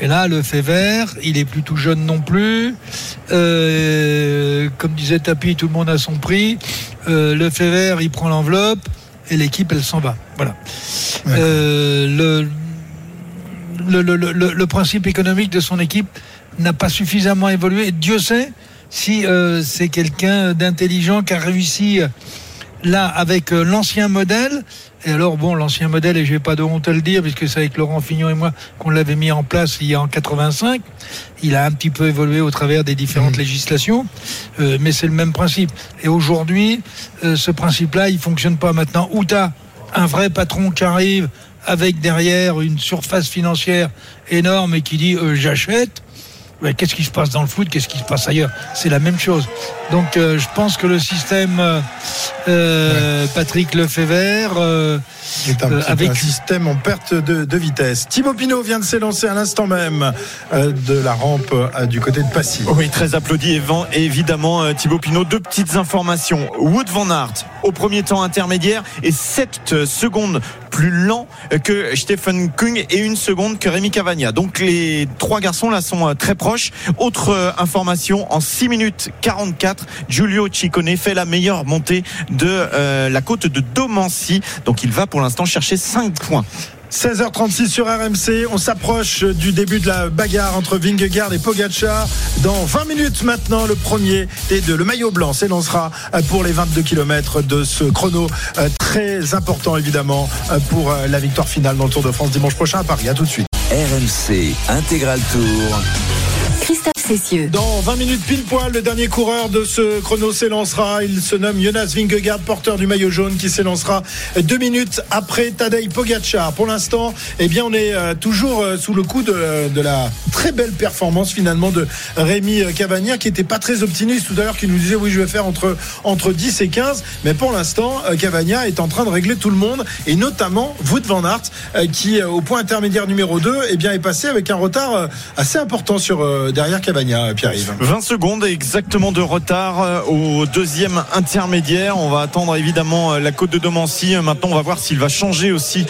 Et là, le fait vert, il est plus tout jeune non plus. Euh, comme disait Tapi, tout le monde a son prix. Euh, le fait vert, il prend l'enveloppe et l'équipe, elle s'en va. Voilà. Euh, le, le, le, le- le principe économique de son équipe n'a pas suffisamment évolué. Dieu sait si euh, c'est quelqu'un d'intelligent qui a réussi euh, là avec euh, l'ancien modèle. Et alors bon, l'ancien modèle, et j'ai pas de honte à le dire, puisque c'est avec Laurent Fignon et moi qu'on l'avait mis en place il y a en 85. Il a un petit peu évolué au travers des différentes législations, euh, mais c'est le même principe. Et aujourd'hui, euh, ce principe-là, il fonctionne pas maintenant. Où t'as un vrai patron qui arrive avec derrière une surface financière énorme et qui dit euh, j'achète. Ouais, Qu'est-ce qui se passe dans le foot Qu'est-ce qui se passe ailleurs? C'est la même chose. Donc, euh, je pense que le système euh, euh, Patrick Lefebvre, euh, C'est un, petit- avec un système en perte de, de vitesse. Thibaut Pinot vient de s'élancer à l'instant même euh, de la rampe euh, du côté de Passy. Oui, très applaudi évidemment euh, Thibaut Pinot. Deux petites informations. Wood van Aert au premier temps intermédiaire et 7 secondes plus lent que Stephen Kung et une seconde que Rémi Cavagna. Donc les trois garçons là sont très proches. Autre euh, information, en 6 minutes 44, Giulio Ciccone fait la meilleure montée de euh, la côte de Domancy. Donc il va pour l'instant chercher 5 points. 16h36 sur RMC, on s'approche du début de la bagarre entre Vingegaard et Pogacar. Dans 20 minutes maintenant, le premier des deux, le maillot blanc s'élancera euh, pour les 22 km de ce chrono très important évidemment pour la victoire finale dans le Tour de France dimanche prochain à Paris. À tout de suite. RMC Intégral Tour. Dans 20 minutes pile poil, le dernier coureur de ce chrono s'élancera. Il se nomme Jonas Vingegaard, porteur du maillot jaune, qui s'élancera deux minutes après Tadej Pogacar. Pour l'instant, eh bien, on est euh, toujours euh, sous le coup de, de la très belle performance finalement de Rémi Cavagna, qui était pas très optimiste tout à l'heure, qui nous disait oui, je vais faire entre entre 10 et 15. Mais pour l'instant, euh, Cavagna est en train de régler tout le monde et notamment Wout van Aert, qui au point intermédiaire numéro 2, eh bien, est passé avec un retard assez important sur derrière Cavagna, Pierre-Yves. 20 secondes exactement de retard euh, au deuxième intermédiaire. On va attendre évidemment euh, la côte de Domancy. Maintenant, on va voir s'il va changer aussi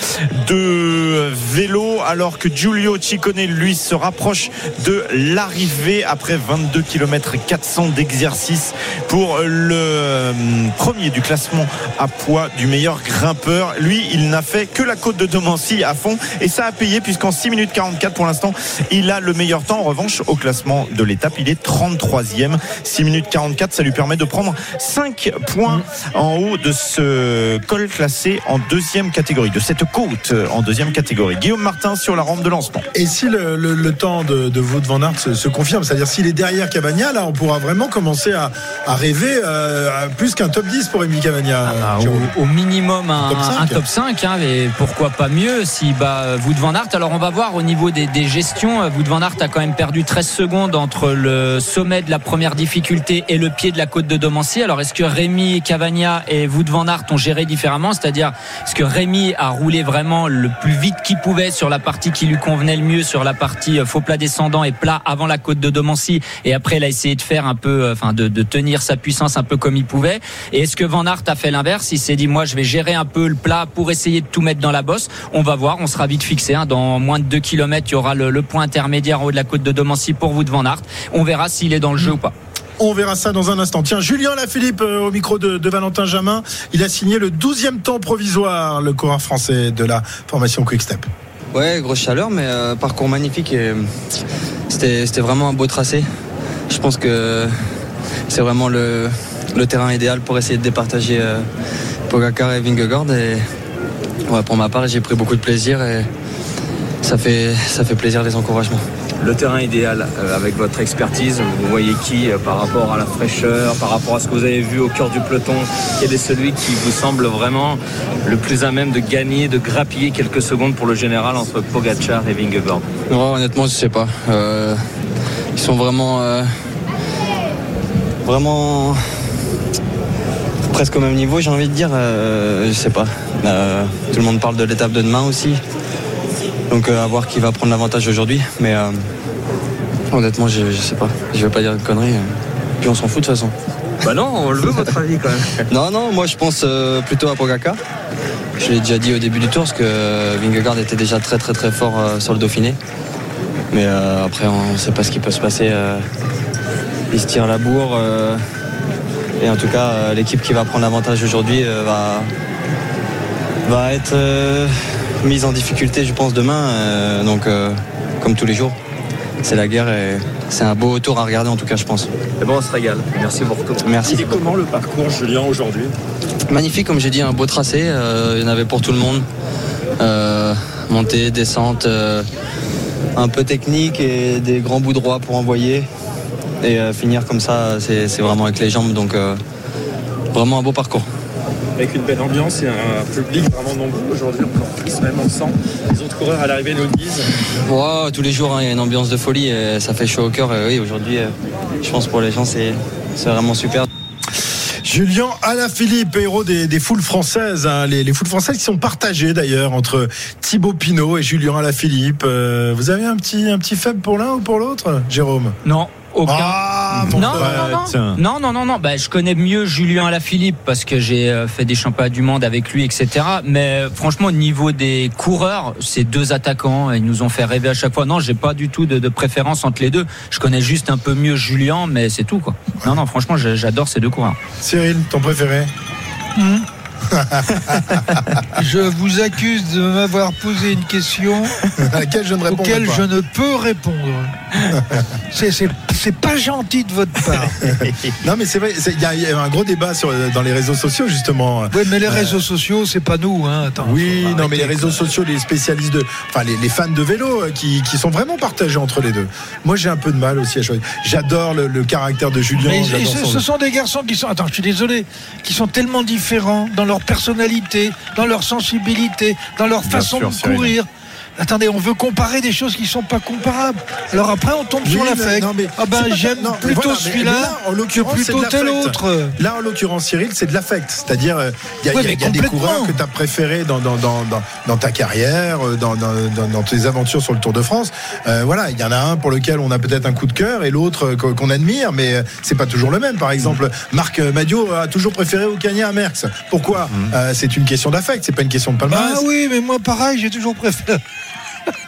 de vélo alors que Giulio Ciccone, lui, se rapproche de l'arrivée après 22 km 400 d'exercice pour le euh, premier du classement à poids du meilleur grimpeur. Lui, il n'a fait que la côte de Domancy à fond et ça a payé puisqu'en 6 minutes 44 pour l'instant, il a le meilleur temps. En revanche, au classement de l'étape. Il est 33e. 6 minutes 44, ça lui permet de prendre 5 points en haut de ce col classé en deuxième catégorie, de cette côte en deuxième catégorie. Guillaume Martin sur la rampe de lancement. Et si le, le, le temps de, de Wout van Aert se, se confirme, c'est-à-dire s'il est derrière Cavagna, là on pourra vraiment commencer à, à rêver euh, à plus qu'un top 10 pour Émile Cavagna. Ah, au, au, minimum un top 5, un top 5 hein, et pourquoi pas mieux si bat Wout van Aert. Alors on va voir au niveau des, des gestions, Wout van Aert a quand même perdu 13 secondes entre le sommet de la première difficulté et le pied de la côte de Domancy. Alors est-ce que Rémi Cavagna et Wout van Aert ont géré différemment? C'est-à-dire est-ce que Rémi a roulé vraiment le plus vite qu'il pouvait sur la partie qui lui convenait le mieux, sur la partie faux plat descendant et plat avant la côte de Domancy? Et après il a essayé de faire un peu, enfin de, tenir sa puissance un peu comme il pouvait. Et est-ce que Van Aert a fait l'inverse? Il s'est dit moi je vais gérer un peu le plat pour essayer de tout mettre dans la bosse. On va voir, on sera vite fixé. Hein. Dans moins de 2 km, il y aura le, le point intermédiaire en haut de la côte de Domancy pour Wout van Aert. On verra s'il est dans le jeu ou pas. On verra ça dans un instant. Tiens, Julien Lafilippe euh, au micro de, de, Valentin Jamin. Il a signé le 12e temps provisoire, le coureur français de la formation Quick Step. Ouais, grosse chaleur, mais euh, parcours magnifique. et C'était vraiment un beau tracé. Je pense que c'est vraiment le, le, terrain idéal pour essayer de départager euh, Pogacar et Vingegaard. Et ouais, pour ma part, j'ai pris beaucoup de plaisir et ça fait, ça fait plaisir les encouragements le terrain idéal euh, avec votre expertise Vous voyez qui euh, par rapport à la fraîcheur, par rapport à ce que vous avez vu au cœur du peloton Quel est celui qui vous semble vraiment le plus à même de gagner, de grappiller quelques secondes pour le général entre Pogacar et Vingegaard? Honnêtement, je sais pas. Euh, ils sont vraiment, vraiment presque au même niveau, j'ai envie de dire. Euh, je sais pas. tout le monde parle de l'étape de demain aussi. Donc euh, à voir qui va prendre l'avantage aujourd'hui. Mais euh, honnêtement, je, je, sais pas. Je vais pas dire de conneries. Puis on s'en fout de toute façon. Bah non, on le veut votre avis quand même. [LAUGHS] non, non, moi je pense euh, plutôt à Pogacar. Je l'ai déjà dit au début du tour parce que Vingegaard était déjà très très très fort sur le Dauphiné. Mais après, on ne sait pas ce qui peut se passer. il se tire la bourre. et en tout cas, l'équipe qui va prendre l'avantage aujourd'hui va, va être mise en difficulté, je pense, demain. Euh, donc, euh, comme tous les jours, c'est la guerre et c'est un beau tour à regarder, en tout cas, je pense. Et bon, on se régale. Merci beaucoup. Merci. Et comment le parcours, Julien, aujourd'hui? Magnifique, comme j'ai dit, un beau tracé. Euh, il y en avait pour tout le monde. Euh, montée, descente, euh, un peu technique et des grands bouts droits pour envoyer. Et finir comme ça, c'est vraiment avec les jambes. Donc, vraiment un beau parcours avec une belle ambiance et un public vraiment nombreux aujourd'hui, encore plus, même on sent. Les autres coureurs à l'arrivée nous le disent. Wow, tous les jours, hein, il y a une ambiance de folie et ça fait chaud au cœur. Et oui, aujourd'hui, je pense pour les gens, c'est vraiment super. Julien Alaphilippe, héros des, des foules françaises, hein, les, les, foules françaises qui sont partagées d'ailleurs entre Thibaut Pinot et Julien Alaphilippe. Euh, vous avez un petit, un petit faible pour l'un ou pour l'autre, Jérôme? Non, aucun. Ah, non, non, non, non, non, non, non, bah, je connais mieux Julien Alaphilippe parce que j'ai fait des championnats du monde avec lui, etc. Mais franchement, au niveau des coureurs, ces deux attaquants, ils nous ont fait rêver à chaque fois. Non, j'ai pas du tout de, de, préférence entre les deux. Je connais juste un peu mieux Julien, mais c'est tout, quoi. Non, non, franchement, j'adore ces deux coureurs. Cyril, ton préféré mmh. [LAUGHS] je vous accuse de m'avoir posé une question à laquelle je ne, auquel pas. je ne peux répondre. [LAUGHS] C'est- pas gentil de votre part. [LAUGHS] non, mais c'est vrai, il y, a- il y a un gros débat sur, dans les réseaux sociaux, justement. Oui, mais les Euh, réseaux sociaux, c'est pas nous. Hein. Attends, Oui, non, mais les réseaux sociaux, les spécialistes de. Enfin, les, les fans de vélo euh, qui, qui sont vraiment partagés entre les deux. Moi, j'ai un peu de mal aussi à choisir. J'adore le, le caractère de Julien. Mais j'adore ce, son- ce sont des garçons qui sont, attends, je suis désolé, qui sont tellement différents dans leur personnalité, dans leur sensibilité, dans leur Bien façon sûr, de courir. Attendez, on veut comparer des choses qui sont pas comparables. Alors après, on tombe sur Oui, la mais- fake. non, mais Ah ben, j'aime plutôt voilà, celui-là là, en l'occurrence, plutôt tel l'affect. autre. Là, en l'occurrence, Cyril, c'est de l'affect. C'est-à-dire, euh, il y a, Ouais, il y a- mais il y a des coureurs que tu as préférés dans, dans, dans, dans, dans ta carrière, euh, dans, tes aventures sur le Tour de France. Euh, voilà, il y en a un pour lequel on a peut-être un coup de cœur et l'autre qu'on admire, mais c'est pas toujours le même. Par exemple, Marc Madio a toujours préféré Ocania à Merckx. Pourquoi? Euh, C'est une question d'affect, c'est pas une question de palmarès. Ah oui, mais moi pareil, j'ai toujours préféré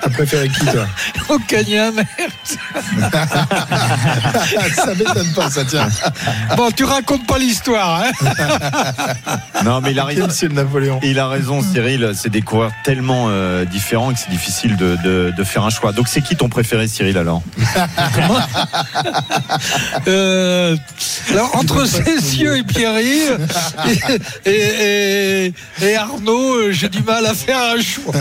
T'as préféré qui, toi [LAUGHS] au Cagnin, merde. [LAUGHS] Ça m'étonne pas, ça tient. Bon, tu racontes pas l'histoire, hein [LAUGHS] Non, mais il a raison. Napoléon. Il a raison, Cyril. C'est des coureurs tellement euh, différents que c'est difficile de, de, de faire un choix. Donc, c'est qui ton préféré, Cyril, alors Euh, alors entre Cessieux et Pierry et, et- et- et Arnaud, euh, j'ai du mal à faire un choix.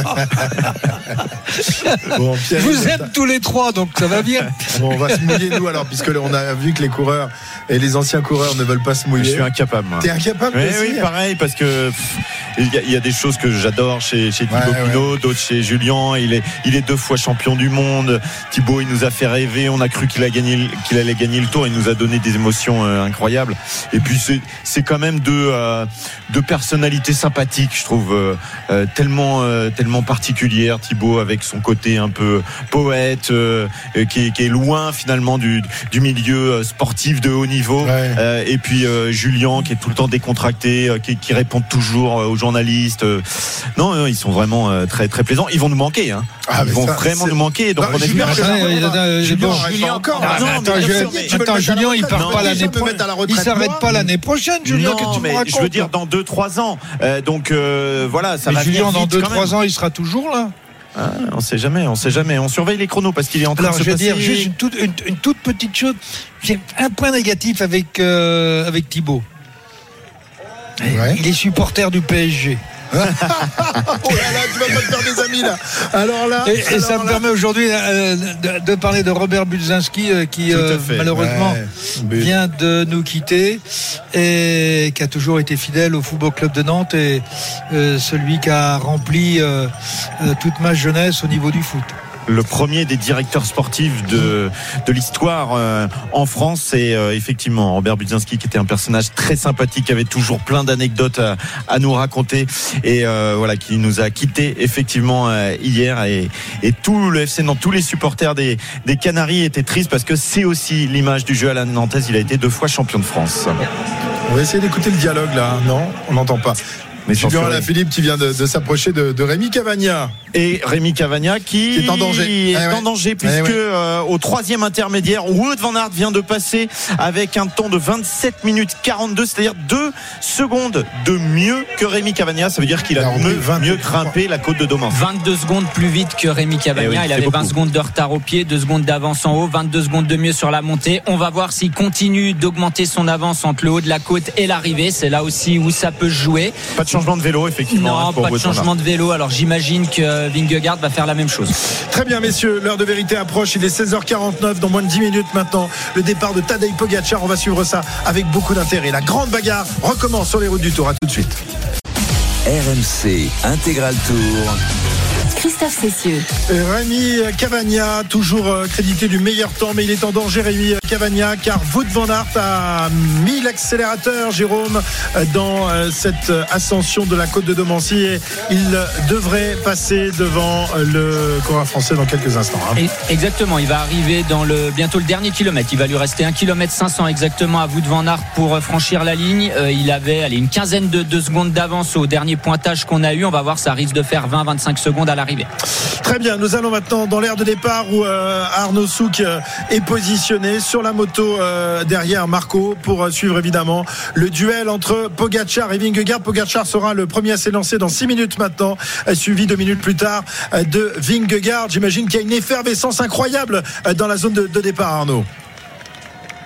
Bon, vous aime tous les trois, donc ça va bien. Bon, on va se mouiller nous alors, puisque on a vu que les coureurs et les anciens coureurs ne veulent pas se mouiller. Je suis incapable. T'es incapable Oui, oui, pareil, parce que il y, a- il y a des choses que j'adore chez, chez Thibaut Ouais, Pinot, d'autres chez Julien. Il est, il est deux fois champion du monde. Thibaut, il nous a fait rêver. On a cru qu'il a gagné, qu'il allait gagner le tour. Il nous a donné des émotions euh, incroyables. Et puis c'est, c'est quand même deux, euh, deux personnalités sympathiques, je trouve, euh, euh, tellement, euh, tellement particulières. Thibaut avec son côté un peu poète, euh, euh, qui, est, qui est loin finalement du, du milieu euh, sportif de haut niveau. Ouais. Euh, et puis euh, Julien qui est tout le temps décontracté, euh, qui, qui répond toujours aux journalistes. Non, ils sont vraiment euh, très très plaisants. Ils vont nous manquer. Hein. Ah, ils vont ça, vraiment c'est- nous manquer. Donc Non, on est Julien, Julien, encore. Ah, Non, Attends, mais sûr, mais- attends, Julien, il part Non, pas l'année prochaine. Il s'arrête pas l'année prochaine, Julien. que tu mais je veux dire dans 2-3 ans. Donc voilà, ça Mais va Julien, dans vite quand 2-3 même. ans, il sera toujours là. Ah, on sait jamais, on sait jamais. On surveille les chronos parce qu'il est en train Alors, de se je vais passer. dire juste une toute, une- une toute petite chose. J'ai un point négatif avec, euh, avec Thibaut. Ouais. Il est supporter du PSG. [LAUGHS] Oh là là, tu vas pas te faire des amis là. Alors là, Et, et alors ça me permet aujourd'hui euh, de, de parler de Robert Budzinski euh, qui euh, malheureusement Ouais, vient de nous quitter et qui a toujours été fidèle au Football Club de Nantes et euh, celui qui a rempli toute ma jeunesse au niveau du foot. Le premier des directeurs sportifs de, de l'histoire euh, en France. C'est euh, effectivement Robert Budzinski qui était un personnage très sympathique, qui avait toujours plein d'anecdotes à, nous raconter et euh, voilà qui nous a quitté effectivement hier et, et tout le FC Nantes, tous les supporters des, des Canaries étaient tristes parce que c'est aussi l'image du jeu à la Nantaise. Il a été deux fois champion de France. On va essayer d'écouter le dialogue là. Non, on n'entend pas. Mais Julien. Alaphilippe qui vient de, de s'approcher de, de Rémi Cavagna. et Rémi Cavagna qui, Qui est en danger. est Eh ouais. en danger puisque Eh ouais. euh, au troisième intermédiaire, Wood van Aert vient de passer avec un temps de 27 minutes 42, c'est-à-dire 2 secondes de mieux que Rémi Cavagna. Ça veut dire qu'il Il a mieux, 23. mieux grimpé la côte de Dommens. 22 secondes plus vite que Rémi Cavagna. Eh oui, il avait 20 beaucoup. secondes de retard au pied, 2 secondes d'avance en haut, 22 secondes de mieux sur la montée. On va voir s'il continue d'augmenter son avance entre le haut de la côte et l'arrivée. C'est là aussi où ça peut se jouer. Pas de changement de vélo, effectivement. hein, Non, pour pas de changement de vélo. Alors j'imagine que Vingegaard va faire la même chose. Très bien, messieurs, l'heure de vérité approche. Il est 16h49, dans moins de 10 minutes maintenant. Le départ de Tadej Pogacar, on va suivre ça avec beaucoup d'intérêt. La grande bagarre recommence sur les routes du Tour. À tout de suite. RMC Intégral Tour. Christophe Cessieux. Euh, Rémi Cavagna, toujours euh, crédité du meilleur temps, mais il est en danger, Rémi Cavagna, car Wout van Aert a mis l'accélérateur, Jérôme, dans euh, cette euh, ascension de la côte de Domancy et il devrait passer devant euh, le coureur français dans quelques instants. hein. Exactement, il va arriver dans le bientôt le dernier kilomètre. Il va lui rester 1 km 500 exactement à Wout van Aert pour franchir la ligne. Il avait allez, une quinzaine de, de secondes d'avance au dernier pointage qu'on a eu. On va voir, ça risque de faire 20-25 secondes à l'arrivée. Très bien, nous allons maintenant dans l'aire de départ où Arnaud Souk est positionné sur la moto euh, derrière Marco pour euh, suivre évidemment le duel entre Pogacar et Vingegaard. Pogacar sera le premier à s'élancer dans 6 minutes maintenant, euh, suivi deux minutes plus tard de Vingegaard. J'imagine qu'il y a une effervescence incroyable dans la zone de départ, Arnaud.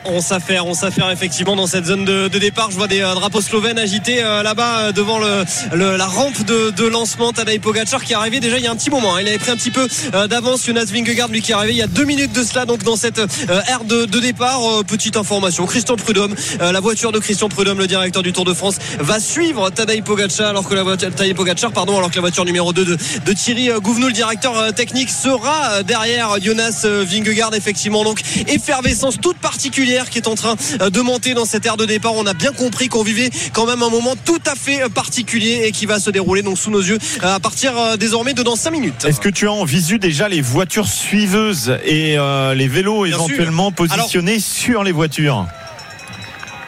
On s'affaire, on s'affaire effectivement dans cette zone de, départ. Je vois des euh, drapeaux slovènes agités euh, là-bas euh, devant la rampe de, lancement. Tadej Pogacar qui est arrivé déjà il y a un petit moment. hein. Il avait pris un petit peu d'avance. Jonas Vingegaard lui qui est arrivé il y a deux minutes de cela donc dans cette aire de, départ. Petite information. Christian Prudhomme, la voiture de Christian Prudhomme, le directeur du Tour de France, va suivre Tadej Pogacar alors que la voiture Tadej Pogacar, pardon, alors que la voiture numéro 2 de, Thierry Gouvenou, le directeur technique, sera derrière Jonas Vingegaard. Effectivement donc effervescence toute particulière qui est en train euh, de monter dans cette aire de départ. On a bien compris qu'on vivait quand même un moment tout à fait euh, particulier et qui va se dérouler donc sous nos yeux euh, à partir désormais de dans 5 minutes. Est-ce que tu as en visu déjà les voitures suiveuses et euh, les vélos Bien sûr. éventuellement positionnés sur les voitures?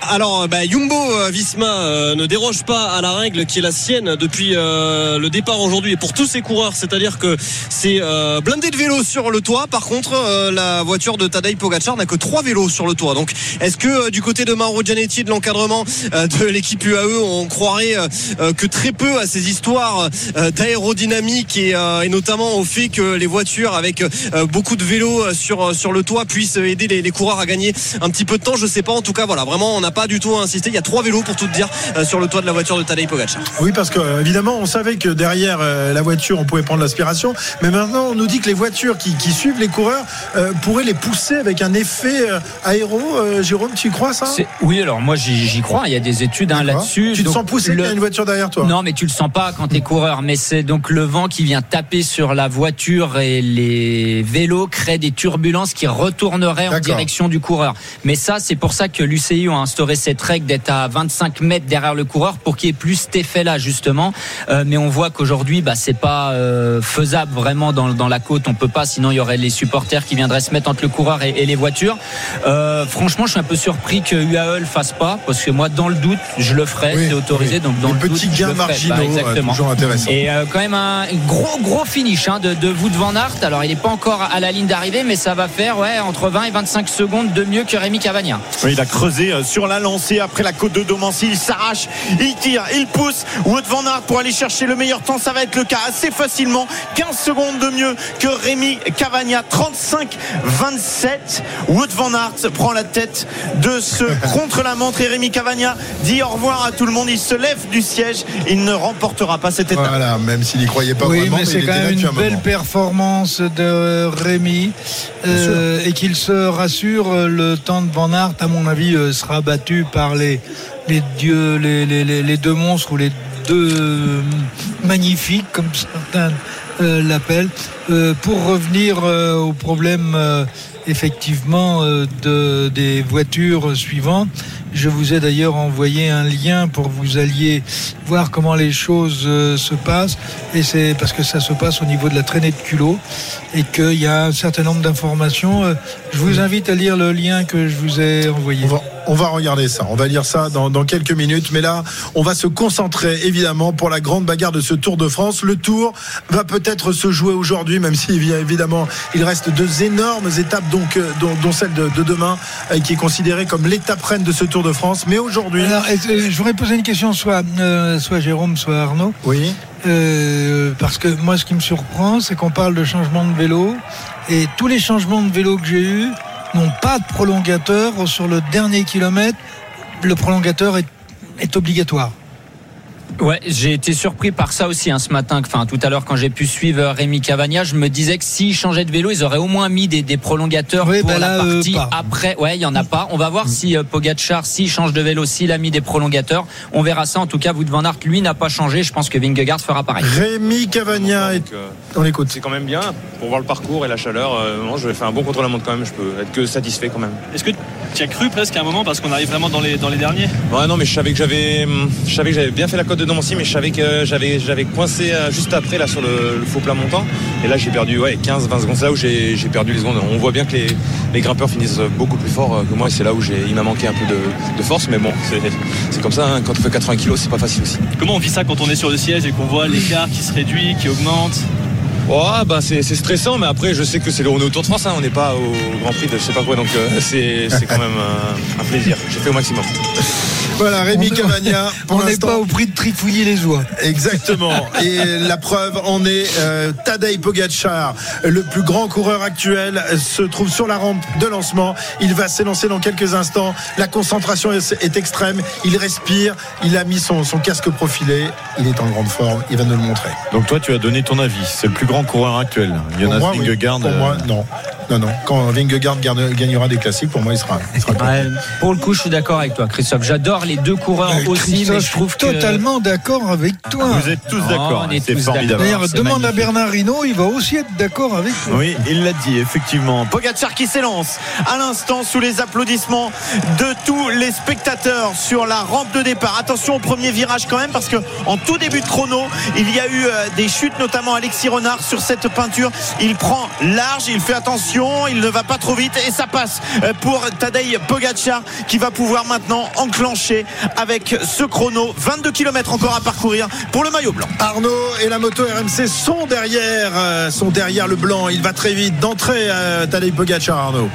Alors, bah, euh, Visma euh, ne déroge pas à la règle qui est la sienne depuis euh, le départ aujourd'hui et pour tous ses coureurs, c'est-à-dire que c'est blindé de vélos sur le toit. Par contre, la voiture de Tadej Pogacar n'a que trois vélos sur le toit. Donc, est-ce que du côté de Mauro Gianetti et de l'encadrement de [LAUGHS] l'équipe UAE, on croirait que très peu à ces histoires d'aérodynamique et, notamment au fait que les voitures avec beaucoup de vélos sur le toit puissent aider les, coureurs à gagner un petit peu de temps? Je sais pas. En tout cas, voilà, vraiment, on n'a pas du tout insisté. Il y a trois vélos pour tout dire euh, sur le toit de la voiture de Tadej Pogacar. Oui, parce que euh, évidemment, on savait que derrière euh, la voiture, on pouvait prendre l'aspiration, mais maintenant, on nous dit que les voitures qui, qui suivent les coureurs euh, pourraient les pousser avec un effet aéro. Euh, Jérôme, tu y crois ça? Oui, alors moi j'y crois. Il y a des études hein, là-dessus. Tu te Donc, sens poussé le- qu'il y a une voiture derrière toi? Non, mais tu le sens pas quand t'es coureur. Mais c'est donc le vent qui vient taper sur la voiture et les vélos crée des turbulences qui retourneraient en direction du coureur. Mais ça, c'est pour ça que l'UCI a instauré cette règle d'être à 25 mètres derrière le coureur pour qu'il y ait plus cet effet-là justement. Euh, mais on voit qu'aujourd'hui, bah, c'est pas euh, faisable vraiment dans, dans la côte. On peut pas, sinon il y aurait les supporters qui viendraient se mettre entre le coureur et, et les voitures. Euh, franchement, je suis un peu surpris que UAE le fasse pas parce que moi, dans le doute, je le ferai. Oui, c'est autorisé. oui. Donc dans Les le petits doute, je gains le Bah, exactement. toujours intéressant. Et euh, quand même un gros gros finish hein, de, de Wout van Aert. Alors il n'est pas encore à la ligne d'arrivée, mais ça va faire ouais entre 20 et 25 secondes de mieux que Rémi Cavagna. Oui, il a creusé sur la lancée après la côte de Domancy. Il s'arrache, il tire, il pousse. Wout van Aert pour aller chercher le meilleur temps. Ça va être le cas assez facilement. 15 secondes de mieux que Rémi Cavagna. 35-27. Wout van Aert prend la tête de ce [LAUGHS] contre-la-montre et Rémi Cavagna dit au revoir à tout le monde. Il se lève du siège. Il ne remportera pas cette étape. Voilà, même s'il n'y croyait pas oui, vraiment. mais c'est quand même une un belle moment. performance de Rémi euh, et qu'il se rassure. euh, Le temps de Van Aert, à mon avis, euh, sera battu par les, les dieux, les, les- les- deux monstres ou les deux magnifiques, comme certains euh, l'appellent, Euh, pour revenir euh, au problème. effectivement de, des voitures suivantes. Je vous ai d'ailleurs envoyé un lien pour que vous alliez voir comment les choses se passent. Et c'est parce que ça se passe au niveau de la traînée de culot et qu'il y a un certain nombre d'informations. Je vous invite à lire le lien que je vous ai envoyé. On va regarder ça. On va lire ça dans, dans quelques minutes. Mais là, on va se concentrer évidemment pour la grande bagarre de ce Tour de France. Le Tour va peut-être se jouer aujourd'hui, même si évidemment il reste deux énormes étapes, donc euh, dont, dont celle de, de demain, euh, qui est considérée comme l'étape reine de ce Tour de France. Mais aujourd'hui, euh, je voudrais poser une question soit, euh, soit Jérôme, soit Arnaud. oui. Euh, parce que moi, ce qui me surprend, c'est qu'on parle de changement de vélo. Et tous les changements de vélo que j'ai eus n'ont pas de prolongateur. Sur le dernier kilomètre, le prolongateur est, est obligatoire. Ouais, j'ai été surpris par ça aussi hein, ce matin. Enfin, tout à l'heure, quand j'ai pu suivre euh, Rémi Cavagna, je me disais que s'ils changeaient de vélo, ils auraient au moins mis des, des prolongateurs Oui, pour bah la là, euh, partie après. Ouais, il y en a pas. On va voir si euh, Pogacar, s'il change de vélo, s'il a mis des prolongateurs. On verra ça. En tout cas, Wout van Aert, lui, n'a pas changé. Je pense que Vingegaard fera pareil. Rémi Cavagna. Donc, euh, on l'écoute. c'est quand même bien pour voir le parcours et la chaleur. Euh, non, je vais faire un bon contre-la-montre quand même. Je peux être que satisfait quand même. Est-ce que tu as cru presque à un moment parce qu'on arrive vraiment dans les, dans les derniers? Ouais, non, mais je savais que j'avais, hum, je savais que j'avais bien fait la côte de Nancy, mais je savais que j'avais, j'avais coincé euh, juste après là sur le, le faux plat montant. Et là, j'ai perdu ouais 15-20 secondes. C'est là où j'ai, j'ai perdu les secondes. On voit bien que les, les grimpeurs finissent beaucoup plus fort euh, que moi. Et c'est là où j'ai, il m'a manqué un peu de, de force. Mais bon, c'est, c'est comme ça. hein. Quand on fait 80 kilos, c'est pas facile aussi. Comment on vit ça quand on est sur le siège et qu'on voit l'écart qui se réduit, qui augmente? Ouais, bah c'est c'est stressant, mais après je sais que c'est le au Tour de France, hein, on n'est pas au Grand Prix de je sais pas quoi, donc euh, c'est c'est quand même un plaisir. J'ai fait au maximum. Voilà, Rémi On- Cavagna. [LAUGHS] pour On n'est pas au prix de trifouiller les oies. Exactement. Et [LAUGHS] la preuve en est euh, Tadej Pogacar, le plus grand coureur actuel, se trouve sur la rampe de lancement. Il va s'élancer dans quelques instants. La concentration est, est extrême. Il respire. Il a mis son, son casque profilé. Il est en grande forme. Il va nous le montrer. Donc toi, tu as donné ton avis. C'est le plus grand coureur actuel. Jonas Pour moi, oui. Vingegaard. Pour moi, euh, non. Non, non. Quand Vingegaard gagnera des classiques, pour moi, il sera. il sera top. Ouais, pour le coup, je suis d'accord avec toi, Christophe. J'adore les deux coureurs Euh, aussi, mais je trouve que totalement d'accord avec toi. Vous êtes tous Oh, d'accord. C'est formidable. D'ailleurs, demande magnifique. à Bernard Hinault, il va aussi être d'accord avec toi. Oui, il l'a dit, effectivement. Pogacar qui s'élance à l'instant sous les applaudissements de tous les spectateurs sur la rampe de départ. Attention au premier virage quand même, parce que en tout début de chrono, il y a eu euh, des chutes, notamment Alexis Renard sur cette peinture. Il prend large, il fait attention, il ne va pas trop vite et ça passe euh, pour Tadej Pogacar qui va pouvoir maintenant enclencher avec ce chrono 22 km encore à parcourir pour le maillot blanc. Arnaud et la moto RMC sont derrière, euh, sont derrière le blanc. Il va très vite d'entrée à Tadej Pogacar, Arnaud.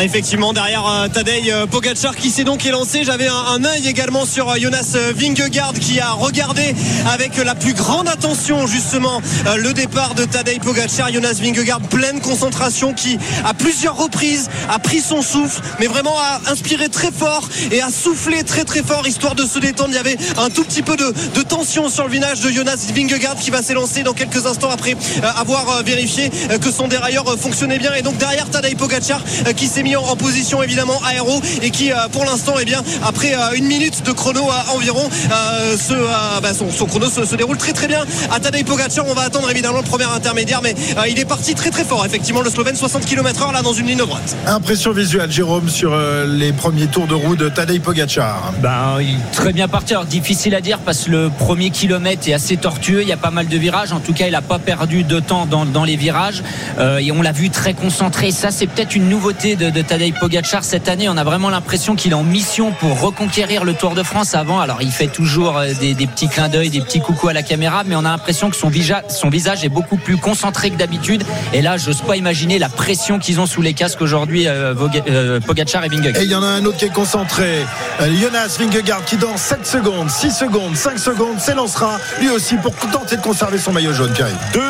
Effectivement, derrière euh, Tadej euh, Pogacar qui s'est donc élancé. J'avais un, œil également sur euh, Jonas Vingegaard qui a regardé avec la plus grande attention justement le départ de Tadej Pogacar. Jonas Vingegaard, pleine concentration qui à plusieurs reprises a pris son souffle, mais vraiment a inspiré très fort et a soufflé très très fort histoire de se détendre. Il y avait un tout petit peu de, tension sur le visage de Jonas Vingegaard qui va s'élancer dans quelques instants après avoir vérifié que son dérailleur fonctionnait bien. Et donc derrière Tadej Pogacar qui s'est en, en position évidemment aéro et qui euh, pour l'instant eh bien après euh, une minute de chrono euh, environ euh, ce, euh, bah, son, son chrono se, se déroule très très bien à Tadej Pogacar on va attendre évidemment le premier intermédiaire mais euh, il est parti très très fort effectivement le Slovène 60 km heure là dans une ligne droite Impression visuelle, Jérôme, sur euh, les premiers tours de roue de Tadej Pogacar. Ben, il est très bien parti. Alors, difficile à dire parce que le premier kilomètre est assez tortueux. Il y a pas mal de virages. En tout cas, il n'a pas perdu de temps dans, dans les virages. Euh, et on l'a vu très concentré. Ça, c'est peut-être une nouveauté de, de Tadej Pogacar cette année. On a vraiment l'impression qu'il est en mission pour reconquérir le Tour de France avant. Alors, il fait toujours euh, des, des petits clins d'œil, des petits coucous à la caméra, mais on a l'impression que son, visa- son visage est beaucoup plus concentré que d'habitude. Et là, j'ose pas imaginer la pression qu'ils ont sous les casques aujourd'hui, euh, euh, Pogacar et Vingegaard. Et il y en a un autre qui est concentré. Euh, Jonas Vingegaard qui dans 7 secondes, 6 secondes, 5 secondes s'élancera lui aussi pour tenter de conserver son maillot jaune, Pierre. 2,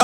1,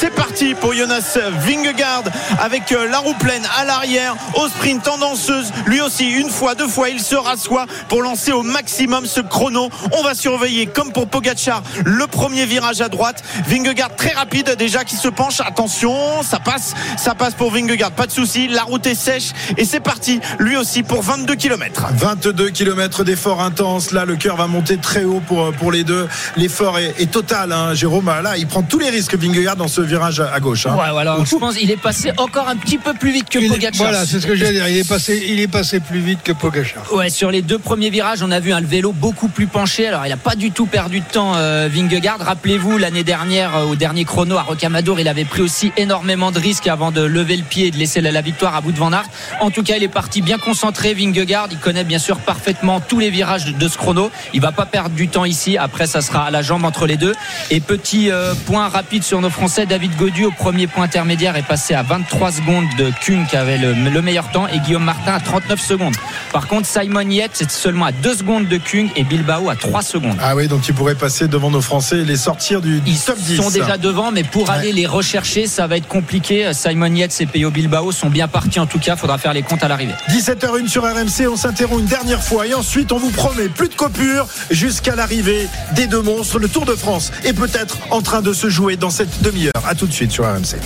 c'est parti pour Jonas Vingegaard avec euh, la roue pleine à l'arrière, au sprint tendanceuse. Lui aussi, une fois, deux fois, il se rassoit pour lancer au maximum ce chrono. On va surveiller, comme pour Pogacar, le premier virage à droite. Vingegaard très rapide déjà qui se penche. Attention, ça passe, ça passe pour Vingegaard, pas de souci. La route est sèche et c'est parti, lui aussi pour 22 km. 22 km d'effort intense. Là, le cœur va monter très haut pour, pour les deux. L'effort est, est total, hein, Jérôme. Là, il prend tous les risques, Vingegaard, dans ce virage à gauche. hein. Ouais, voilà. Je pense qu'il est passé encore un petit peu plus vite que Il- Pogacar. Voilà, c'est ce que j'allais dire. Il est passé, il est passé plus vite que Pogacar. Ouais, sur les deux premiers virages, on a vu un vélo beaucoup plus penché. Alors, il n'a pas du tout perdu de temps, euh, Vingegaard. Rappelez-vous, l'année dernière, euh, au dernier chrono à Rocamadour, il avait pris aussi énormément de risques avant de lever le pied et de laisser la, la victoire à bout de Van Aert. En tout cas, il est parti bien concentré, Vingegaard. Il connaît bien sûr parfaitement tous les virages de, de ce chrono. Il va pas perdre du temps ici. Après, ça sera à la jambe entre les deux. Et petit euh, point rapide sur nos Français, David Godu au premier point intermédiaire est passé à 23 secondes de Kuhn qui avait le, le meilleur temps et Guillaume Martin à 39 secondes. Par contre, Simon Yates c'est seulement à 2 secondes de Kuhn et Bilbao à 3 secondes. Ah oui, donc il pourrait passer devant nos Français et les sortir du Ils top 10. sont déjà devant, mais pour aller les rechercher, ça va être compliqué. Simon Yates et Peyo Bilbao sont bien partis en tout cas. Faudra faire les comptes à l'arrivée. 17h01 sur RMC, on s'interrompt une dernière fois et ensuite on vous promet plus de coupures jusqu'à l'arrivée des deux monstres. Le Tour de France est peut-être en train de se jouer dans cette demi-heure. À tout de suite sur RMC.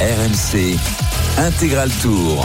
RMC Intégral Tour.